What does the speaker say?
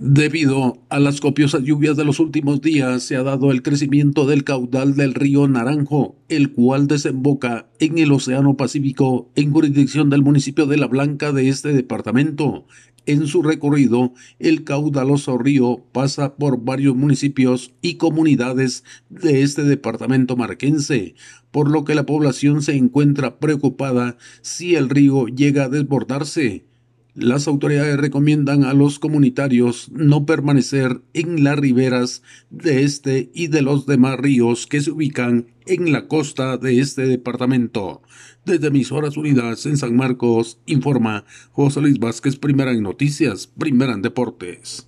Debido a las copiosas lluvias de los últimos días, se ha dado el crecimiento del caudal del río Naranjo, el cual desemboca en el Océano Pacífico en jurisdicción del municipio de La Blanca de este departamento. En su recorrido, el caudaloso río pasa por varios municipios y comunidades de este departamento marquense, por lo que la población se encuentra preocupada si el río llega a desbordarse. Las autoridades recomiendan a los comunitarios no permanecer en las riberas de este y de los demás ríos que se ubican en la costa de este departamento. Desde Emisoras Unidas en San Marcos, informa José Luis Vázquez, primera en noticias, primera en deportes.